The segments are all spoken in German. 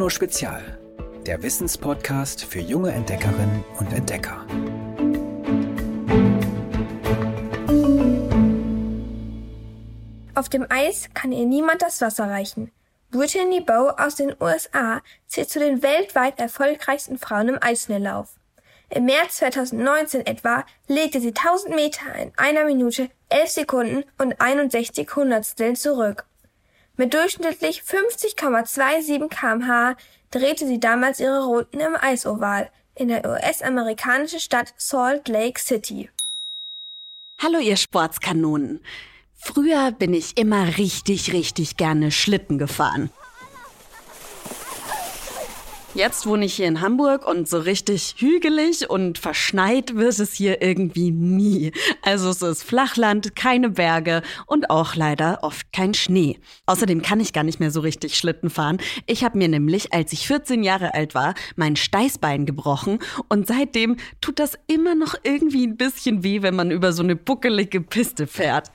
Bruno Spezial, der Wissenspodcast für junge Entdeckerinnen und Entdecker. Auf dem Eis kann ihr niemand das Wasser reichen. Brittany Bow aus den USA zählt zu den weltweit erfolgreichsten Frauen im Eisschnelllauf. Im März 2019 etwa legte sie 1000 Meter in einer Minute 11 Sekunden und 61 Hundertsteln zurück. Mit durchschnittlich 50,27 kmh drehte sie damals ihre Runden im Eisoval in der US-amerikanischen Stadt Salt Lake City. Hallo ihr Sportskanonen. Früher bin ich immer richtig, richtig gerne Schlitten gefahren. Jetzt wohne ich hier in Hamburg und so richtig hügelig und verschneit wird es hier irgendwie nie. Also es ist Flachland, keine Berge und auch leider oft kein Schnee. Außerdem kann ich gar nicht mehr so richtig Schlitten fahren. Ich habe mir nämlich, als ich 14 Jahre alt war, mein Steißbein gebrochen und seitdem tut das immer noch irgendwie ein bisschen weh, wenn man über so eine buckelige Piste fährt.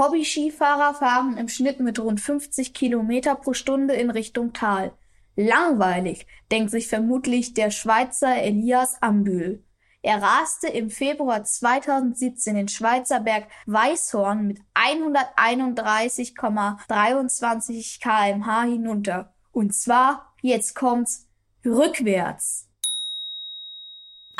Hobby-Skifahrer fahren im Schnitt mit rund 50 Kilometer pro Stunde in Richtung Tal. Langweilig, denkt sich vermutlich der Schweizer Elias Ambühl. Er raste im Februar 2017 den Schweizer Berg Weißhorn mit 131,23 kmh hinunter. Und zwar, jetzt kommt's, rückwärts.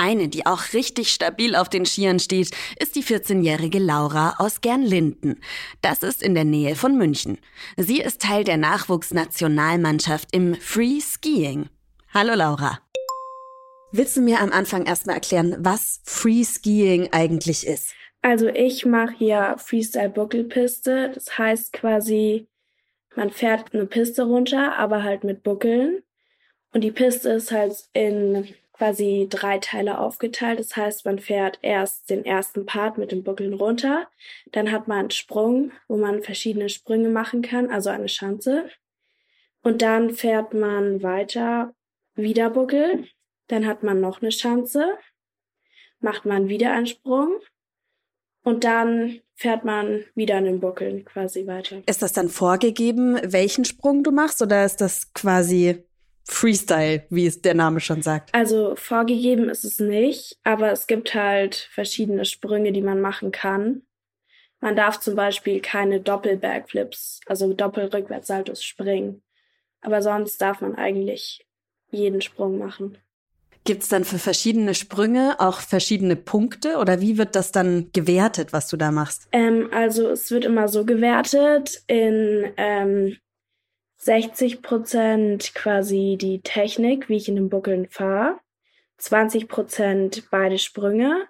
Eine, die auch richtig stabil auf den Skiern steht, ist die 14-jährige Laura aus Gernlinden. Das ist in der Nähe von München. Sie ist Teil der Nachwuchsnationalmannschaft im Free Skiing. Hallo Laura. Willst du mir am Anfang erstmal erklären, was Free Skiing eigentlich ist? Also ich mache hier Freestyle Buckelpiste. Das heißt quasi, man fährt eine Piste runter, aber halt mit Buckeln. Und die Piste ist halt in quasi drei Teile aufgeteilt. Das heißt, man fährt erst den ersten Part mit dem Buckeln runter, dann hat man einen Sprung, wo man verschiedene Sprünge machen kann, also eine Schanze. Und dann fährt man weiter, wieder Buckeln, dann hat man noch eine Schanze, macht man wieder einen Sprung und dann fährt man wieder an den Buckeln quasi weiter. Ist das dann vorgegeben, welchen Sprung du machst oder ist das quasi Freestyle, wie es der Name schon sagt. Also vorgegeben ist es nicht, aber es gibt halt verschiedene Sprünge, die man machen kann. Man darf zum Beispiel keine Doppel-Backflips, also Doppel-Rückwärtssaltos springen. Aber sonst darf man eigentlich jeden Sprung machen. Gibt es dann für verschiedene Sprünge auch verschiedene Punkte oder wie wird das dann gewertet, was du da machst? Ähm, also es wird immer so gewertet in ähm, 60 Prozent quasi die Technik, wie ich in den Buckeln fahre, 20 Prozent beide Sprünge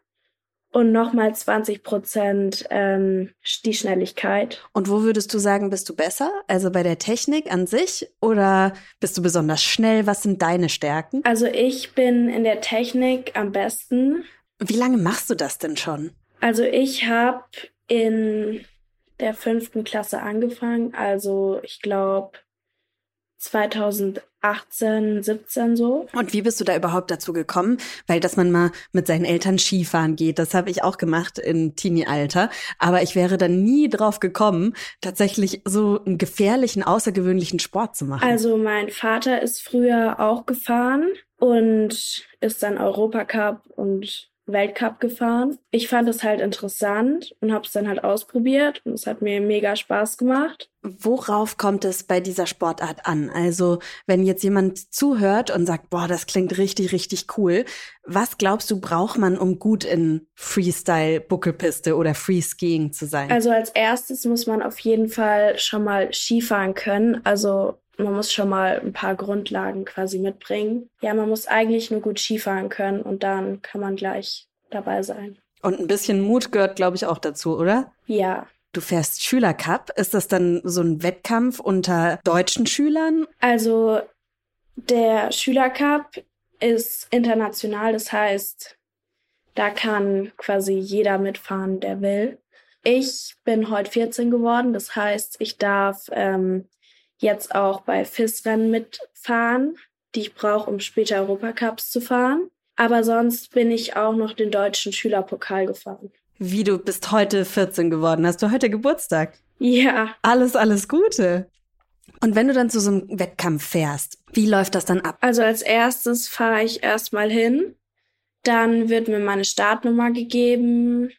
und nochmal 20 Prozent ähm, die Schnelligkeit. Und wo würdest du sagen, bist du besser? Also bei der Technik an sich oder bist du besonders schnell? Was sind deine Stärken? Also ich bin in der Technik am besten. Wie lange machst du das denn schon? Also ich habe in der fünften Klasse angefangen. Also ich glaube 2018, 17 so. Und wie bist du da überhaupt dazu gekommen? Weil, dass man mal mit seinen Eltern Skifahren geht, das habe ich auch gemacht in Teenie-Alter. Aber ich wäre dann nie drauf gekommen, tatsächlich so einen gefährlichen, außergewöhnlichen Sport zu machen. Also mein Vater ist früher auch gefahren und ist dann Europacup und Weltcup gefahren. Ich fand es halt interessant und habe es dann halt ausprobiert und es hat mir mega Spaß gemacht. Worauf kommt es bei dieser Sportart an? Also, wenn jetzt jemand zuhört und sagt, boah, das klingt richtig, richtig cool, was glaubst du, braucht man, um gut in Freestyle, Buckelpiste oder Freeskiing zu sein? Also als erstes muss man auf jeden Fall schon mal Skifahren können. Also man muss schon mal ein paar Grundlagen quasi mitbringen. Ja, man muss eigentlich nur gut Skifahren können und dann kann man gleich dabei sein. Und ein bisschen Mut gehört, glaube ich, auch dazu, oder? Ja. Du fährst Schülercup. Ist das dann so ein Wettkampf unter deutschen Schülern? Also der Schülercup ist international, das heißt, da kann quasi jeder mitfahren, der will. Ich bin heute 14 geworden, das heißt, ich darf ähm, jetzt auch bei FIS-Rennen mitfahren, die ich brauche, um später Europacups zu fahren. Aber sonst bin ich auch noch den deutschen Schülerpokal gefahren. Wie du bist heute 14 geworden. Hast du heute Geburtstag? Ja. Alles, alles Gute. Und wenn du dann zu so einem Wettkampf fährst, wie läuft das dann ab? Also als erstes fahre ich erstmal hin. Dann wird mir meine Startnummer gegeben,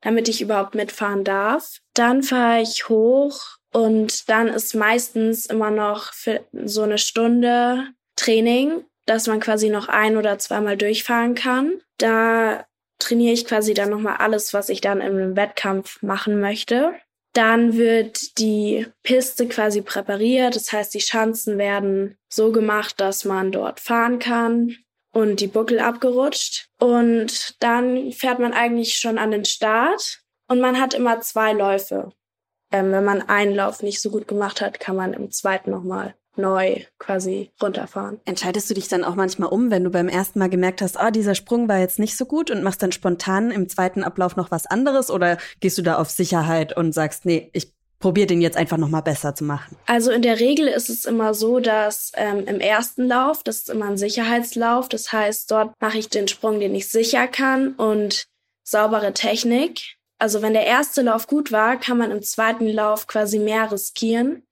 damit ich überhaupt mitfahren darf. Dann fahre ich hoch und dann ist meistens immer noch für so eine Stunde Training, dass man quasi noch ein oder zweimal durchfahren kann. Da trainiere ich quasi dann nochmal alles, was ich dann im Wettkampf machen möchte. Dann wird die Piste quasi präpariert. Das heißt, die Schanzen werden so gemacht, dass man dort fahren kann und die Buckel abgerutscht. Und dann fährt man eigentlich schon an den Start und man hat immer zwei Läufe. Ähm, wenn man einen Lauf nicht so gut gemacht hat, kann man im zweiten nochmal neu quasi runterfahren. Entscheidest du dich dann auch manchmal um, wenn du beim ersten Mal gemerkt hast, ah, dieser Sprung war jetzt nicht so gut und machst dann spontan im zweiten Ablauf noch was anderes oder gehst du da auf Sicherheit und sagst, nee, ich probiere den jetzt einfach noch mal besser zu machen? Also in der Regel ist es immer so, dass ähm, im ersten Lauf, das ist immer ein Sicherheitslauf, das heißt, dort mache ich den Sprung, den ich sicher kann und saubere Technik. Also wenn der erste Lauf gut war, kann man im zweiten Lauf quasi mehr riskieren.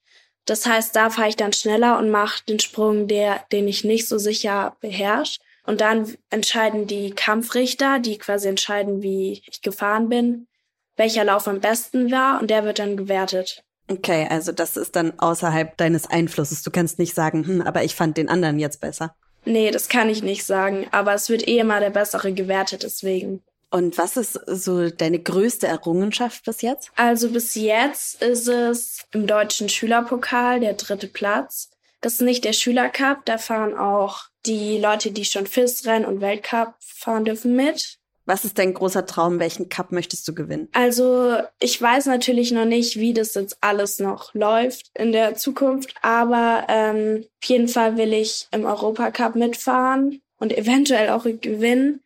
Das heißt, da fahre ich dann schneller und mache den Sprung, der, den ich nicht so sicher beherrsche. Und dann entscheiden die Kampfrichter, die quasi entscheiden, wie ich gefahren bin, welcher Lauf am besten war und der wird dann gewertet. Okay, also das ist dann außerhalb deines Einflusses. Du kannst nicht sagen, hm, aber ich fand den anderen jetzt besser. Nee, das kann ich nicht sagen, aber es wird eh immer der bessere gewertet, deswegen. Und was ist so deine größte Errungenschaft bis jetzt? Also bis jetzt ist es im deutschen Schülerpokal der dritte Platz. Das ist nicht der Schülercup, da fahren auch die Leute, die schon FIS-Rennen und Weltcup fahren dürfen mit. Was ist dein großer Traum? Welchen Cup möchtest du gewinnen? Also ich weiß natürlich noch nicht, wie das jetzt alles noch läuft in der Zukunft, aber ähm, auf jeden Fall will ich im Europacup mitfahren und eventuell auch gewinnen.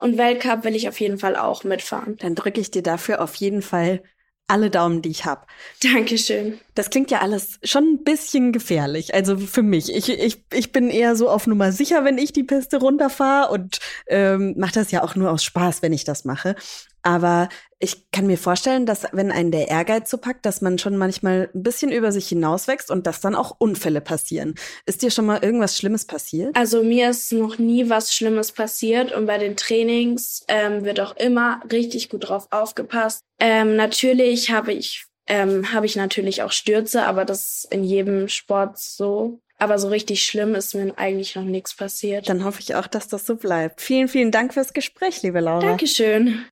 Und Weltcup will ich auf jeden Fall auch mitfahren. Dann drücke ich dir dafür auf jeden Fall alle Daumen, die ich habe. Dankeschön. Das klingt ja alles schon ein bisschen gefährlich. Also für mich. Ich, ich, ich bin eher so auf Nummer sicher, wenn ich die Piste runterfahre und ähm, mache das ja auch nur aus Spaß, wenn ich das mache. Aber ich kann mir vorstellen, dass wenn einen der Ehrgeiz so packt, dass man schon manchmal ein bisschen über sich hinauswächst und dass dann auch Unfälle passieren. Ist dir schon mal irgendwas Schlimmes passiert? Also mir ist noch nie was Schlimmes passiert und bei den Trainings ähm, wird auch immer richtig gut drauf aufgepasst. Ähm, natürlich habe ich ähm, habe ich natürlich auch Stürze, aber das ist in jedem Sport so. Aber so richtig schlimm ist mir eigentlich noch nichts passiert. Dann hoffe ich auch, dass das so bleibt. Vielen, vielen Dank fürs Gespräch, liebe Laura. Dankeschön.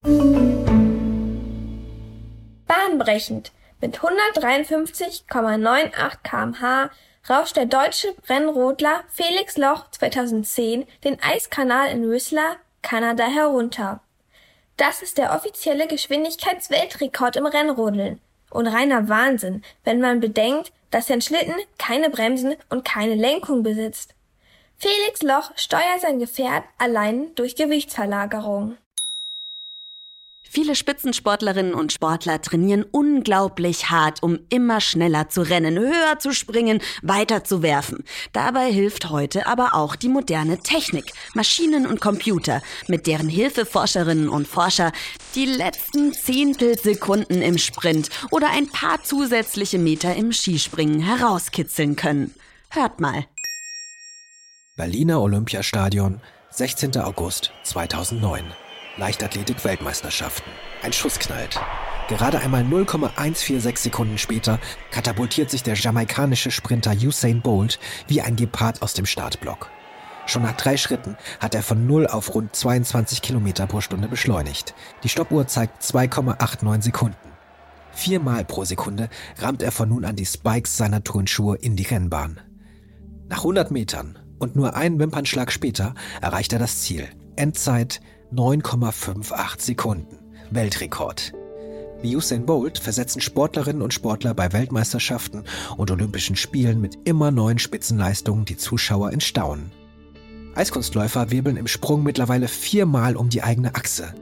Bahnbrechend. Mit 153,98 kmh rauscht der deutsche Rennrodler Felix Loch 2010 den Eiskanal in Whistler, Kanada herunter. Das ist der offizielle Geschwindigkeitsweltrekord im Rennrodeln. Und reiner Wahnsinn, wenn man bedenkt, dass sein Schlitten keine Bremsen und keine Lenkung besitzt. Felix Loch steuert sein Gefährt allein durch Gewichtsverlagerung. Viele Spitzensportlerinnen und Sportler trainieren unglaublich hart, um immer schneller zu rennen, höher zu springen, weiter zu werfen. Dabei hilft heute aber auch die moderne Technik, Maschinen und Computer, mit deren Hilfe Forscherinnen und Forscher die letzten Zehntelsekunden im Sprint oder ein paar zusätzliche Meter im Skispringen herauskitzeln können. Hört mal. Berliner Olympiastadion, 16. August 2009. Leichtathletik-Weltmeisterschaften. Ein Schuss knallt. Gerade einmal 0,146 Sekunden später katapultiert sich der jamaikanische Sprinter Usain Bolt wie ein Gepard aus dem Startblock. Schon nach drei Schritten hat er von 0 auf rund 22 Kilometer pro Stunde beschleunigt. Die Stoppuhr zeigt 2,89 Sekunden. Viermal pro Sekunde rammt er von nun an die Spikes seiner Turnschuhe in die Rennbahn. Nach 100 Metern und nur einen Wimpernschlag später erreicht er das Ziel. Endzeit 9,58 Sekunden. Weltrekord. Wie Usain Bolt versetzen Sportlerinnen und Sportler bei Weltmeisterschaften und Olympischen Spielen mit immer neuen Spitzenleistungen die Zuschauer in Staunen. Eiskunstläufer wirbeln im Sprung mittlerweile viermal um die eigene Achse.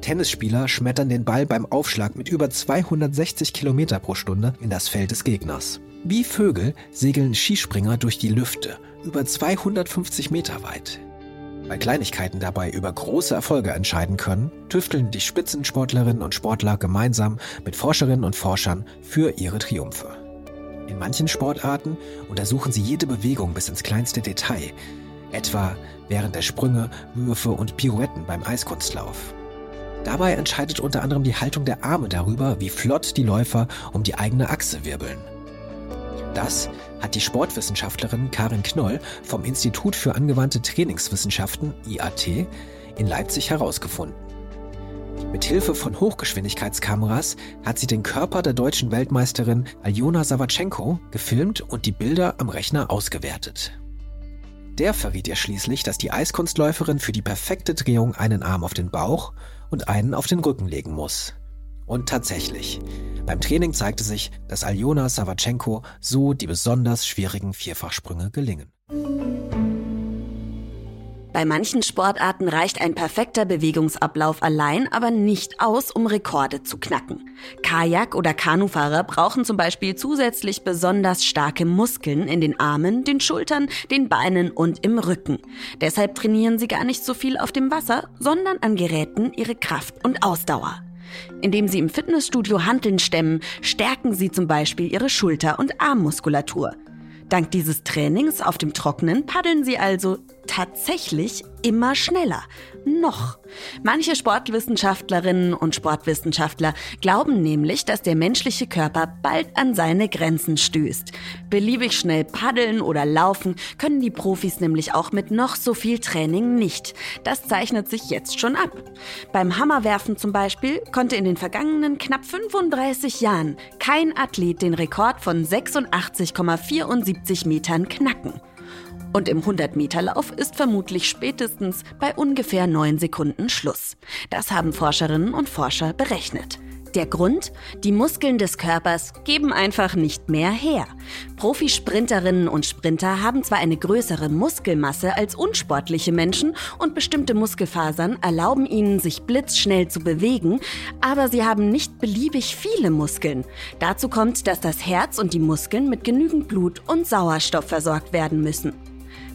Tennisspieler schmettern den Ball beim Aufschlag mit über 260 Kilometer pro Stunde in das Feld des Gegners. Wie Vögel segeln Skispringer durch die Lüfte, über 250 Meter weit. Weil Kleinigkeiten dabei über große Erfolge entscheiden können, tüfteln die Spitzensportlerinnen und Sportler gemeinsam mit Forscherinnen und Forschern für ihre Triumphe. In manchen Sportarten untersuchen sie jede Bewegung bis ins kleinste Detail, etwa während der Sprünge, Würfe und Pirouetten beim Eiskunstlauf. Dabei entscheidet unter anderem die Haltung der Arme darüber, wie flott die Läufer um die eigene Achse wirbeln. Das hat die Sportwissenschaftlerin Karin Knoll vom Institut für angewandte Trainingswissenschaften IAT in Leipzig herausgefunden. Mithilfe von Hochgeschwindigkeitskameras hat sie den Körper der deutschen Weltmeisterin Aljona Savachenko gefilmt und die Bilder am Rechner ausgewertet. Der verriet ihr schließlich, dass die Eiskunstläuferin für die perfekte Drehung einen Arm auf den Bauch und einen auf den Rücken legen muss. Und tatsächlich, beim Training zeigte sich, dass Aljona Savachenko so die besonders schwierigen Vierfachsprünge gelingen. Bei manchen Sportarten reicht ein perfekter Bewegungsablauf allein aber nicht aus, um Rekorde zu knacken. Kajak- oder Kanufahrer brauchen zum Beispiel zusätzlich besonders starke Muskeln in den Armen, den Schultern, den Beinen und im Rücken. Deshalb trainieren sie gar nicht so viel auf dem Wasser, sondern an Geräten ihre Kraft und Ausdauer. Indem sie im Fitnessstudio Hanteln stemmen, stärken sie zum Beispiel ihre Schulter- und Armmuskulatur. Dank dieses Trainings auf dem Trockenen paddeln sie also tatsächlich immer schneller. Noch. Manche Sportwissenschaftlerinnen und Sportwissenschaftler glauben nämlich, dass der menschliche Körper bald an seine Grenzen stößt. Beliebig schnell paddeln oder laufen können die Profis nämlich auch mit noch so viel Training nicht. Das zeichnet sich jetzt schon ab. Beim Hammerwerfen zum Beispiel konnte in den vergangenen knapp 35 Jahren kein Athlet den Rekord von 86,74 Metern knacken. Und im 100-Meter-Lauf ist vermutlich spätestens bei ungefähr 9 Sekunden Schluss. Das haben Forscherinnen und Forscher berechnet. Der Grund? Die Muskeln des Körpers geben einfach nicht mehr her. Profisprinterinnen und Sprinter haben zwar eine größere Muskelmasse als unsportliche Menschen und bestimmte Muskelfasern erlauben ihnen, sich blitzschnell zu bewegen, aber sie haben nicht beliebig viele Muskeln. Dazu kommt, dass das Herz und die Muskeln mit genügend Blut und Sauerstoff versorgt werden müssen.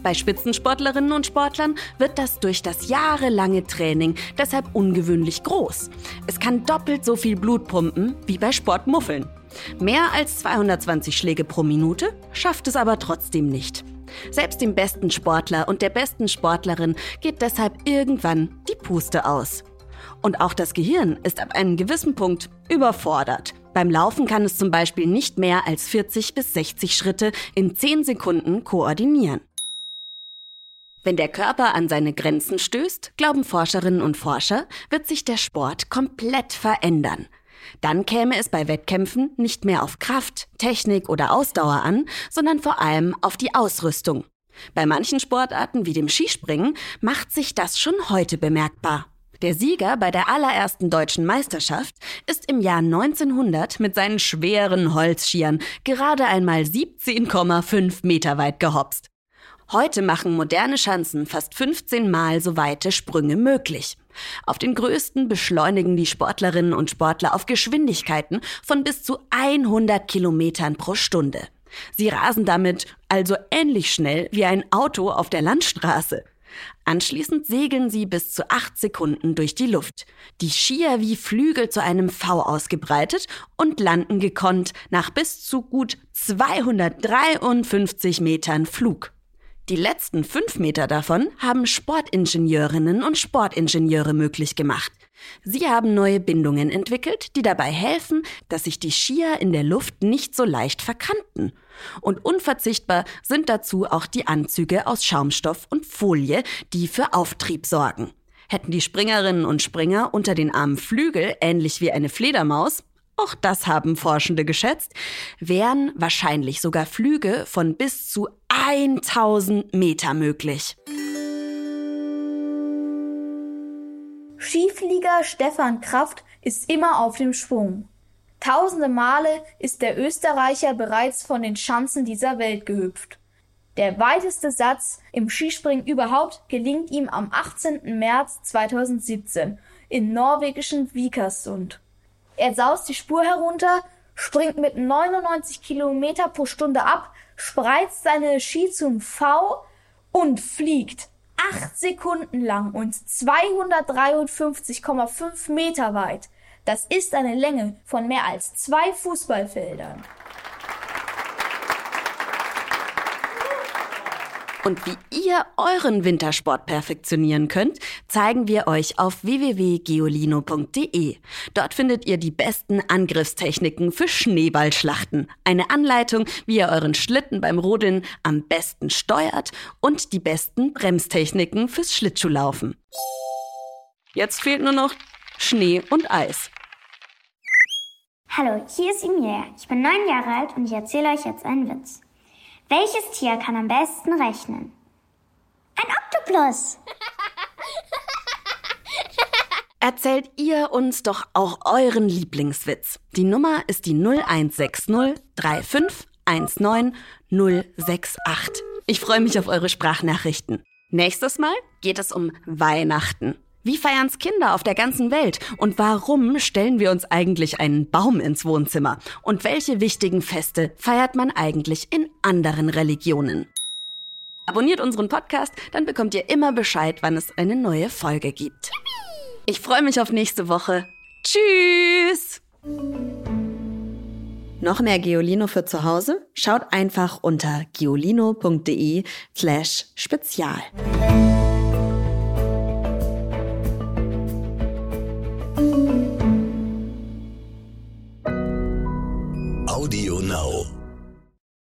Bei Spitzensportlerinnen und Sportlern wird das durch das jahrelange Training deshalb ungewöhnlich groß. Es kann doppelt so viel Blut pumpen wie bei Sportmuffeln. Mehr als 220 Schläge pro Minute schafft es aber trotzdem nicht. Selbst dem besten Sportler und der besten Sportlerin geht deshalb irgendwann die Puste aus. Und auch das Gehirn ist ab einem gewissen Punkt überfordert. Beim Laufen kann es zum Beispiel nicht mehr als 40 bis 60 Schritte in 10 Sekunden koordinieren. Wenn der Körper an seine Grenzen stößt, glauben Forscherinnen und Forscher, wird sich der Sport komplett verändern. Dann käme es bei Wettkämpfen nicht mehr auf Kraft, Technik oder Ausdauer an, sondern vor allem auf die Ausrüstung. Bei manchen Sportarten wie dem Skispringen macht sich das schon heute bemerkbar. Der Sieger bei der allerersten deutschen Meisterschaft ist im Jahr 1900 mit seinen schweren Holzskiern gerade einmal 17,5 Meter weit gehopst. Heute machen moderne Schanzen fast 15 Mal so weite Sprünge möglich. Auf den größten beschleunigen die Sportlerinnen und Sportler auf Geschwindigkeiten von bis zu 100 Kilometern pro Stunde. Sie rasen damit also ähnlich schnell wie ein Auto auf der Landstraße. Anschließend segeln sie bis zu acht Sekunden durch die Luft. Die Skier wie Flügel zu einem V ausgebreitet und landen gekonnt nach bis zu gut 253 Metern Flug. Die letzten fünf Meter davon haben Sportingenieurinnen und Sportingenieure möglich gemacht. Sie haben neue Bindungen entwickelt, die dabei helfen, dass sich die Skier in der Luft nicht so leicht verkanten. Und unverzichtbar sind dazu auch die Anzüge aus Schaumstoff und Folie, die für Auftrieb sorgen. Hätten die Springerinnen und Springer unter den Armen Flügel, ähnlich wie eine Fledermaus, auch das haben Forschende geschätzt, wären wahrscheinlich sogar Flüge von bis zu 1000 Meter möglich. Skiflieger Stefan Kraft ist immer auf dem Schwung. Tausende Male ist der Österreicher bereits von den Schanzen dieser Welt gehüpft. Der weiteste Satz im Skispringen überhaupt gelingt ihm am 18. März 2017 im norwegischen Vikersund. Er saust die Spur herunter, springt mit 99 Kilometer pro Stunde ab, spreizt seine Ski zum V und fliegt acht Sekunden lang und 253,5 Meter weit. Das ist eine Länge von mehr als zwei Fußballfeldern. Und wie ihr euren Wintersport perfektionieren könnt, zeigen wir euch auf www.geolino.de. Dort findet ihr die besten Angriffstechniken für Schneeballschlachten, eine Anleitung, wie ihr euren Schlitten beim Rodeln am besten steuert und die besten Bremstechniken fürs Schlittschuhlaufen. Jetzt fehlt nur noch Schnee und Eis. Hallo, hier ist Emilia. Ich bin neun Jahre alt und ich erzähle euch jetzt einen Witz. Welches Tier kann am besten rechnen? Ein Oktopus. Erzählt ihr uns doch auch euren Lieblingswitz. Die Nummer ist die 0160 3519 068. Ich freue mich auf eure Sprachnachrichten. Nächstes Mal geht es um Weihnachten. Wie feiern's Kinder auf der ganzen Welt? Und warum stellen wir uns eigentlich einen Baum ins Wohnzimmer? Und welche wichtigen Feste feiert man eigentlich in anderen Religionen? Abonniert unseren Podcast, dann bekommt ihr immer Bescheid, wann es eine neue Folge gibt. Ich freue mich auf nächste Woche. Tschüss! Noch mehr Geolino für zu Hause? Schaut einfach unter geolino.de slash spezial. Now.